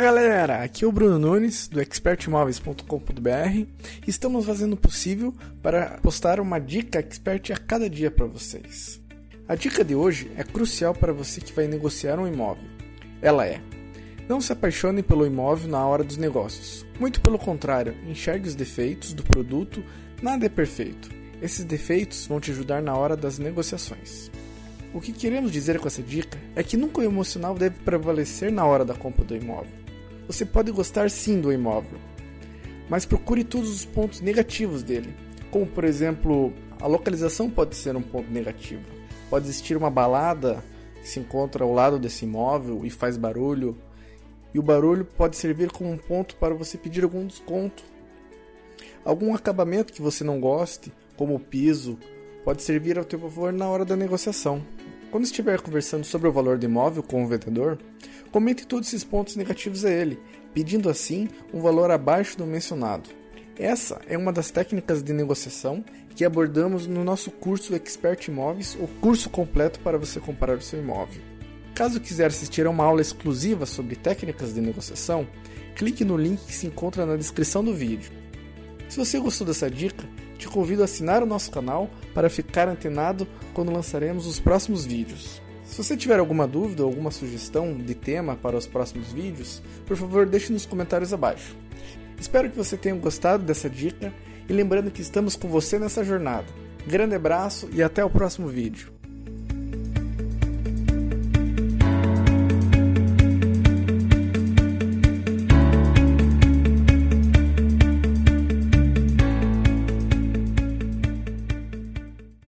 galera, aqui é o Bruno Nunes do expertimóveis.com.br. Estamos fazendo o possível para postar uma dica expert a cada dia para vocês. A dica de hoje é crucial para você que vai negociar um imóvel. Ela é: não se apaixone pelo imóvel na hora dos negócios. Muito pelo contrário, enxergue os defeitos do produto, nada é perfeito. Esses defeitos vão te ajudar na hora das negociações. O que queremos dizer com essa dica é que nunca o emocional deve prevalecer na hora da compra do imóvel. Você pode gostar sim do imóvel, mas procure todos os pontos negativos dele, como por exemplo, a localização pode ser um ponto negativo. Pode existir uma balada que se encontra ao lado desse imóvel e faz barulho, e o barulho pode servir como um ponto para você pedir algum desconto. Algum acabamento que você não goste, como o piso, pode servir ao teu favor na hora da negociação. Quando estiver conversando sobre o valor do imóvel com o vendedor, comente todos esses pontos negativos a ele, pedindo assim um valor abaixo do mencionado. Essa é uma das técnicas de negociação que abordamos no nosso curso Expert Imóveis, o curso completo para você comprar o seu imóvel. Caso quiser assistir a uma aula exclusiva sobre técnicas de negociação, clique no link que se encontra na descrição do vídeo. Se você gostou dessa dica, te convido a assinar o nosso canal para ficar antenado quando lançaremos os próximos vídeos. Se você tiver alguma dúvida ou alguma sugestão de tema para os próximos vídeos, por favor deixe nos comentários abaixo. Espero que você tenha gostado dessa dica e lembrando que estamos com você nessa jornada. Grande abraço e até o próximo vídeo.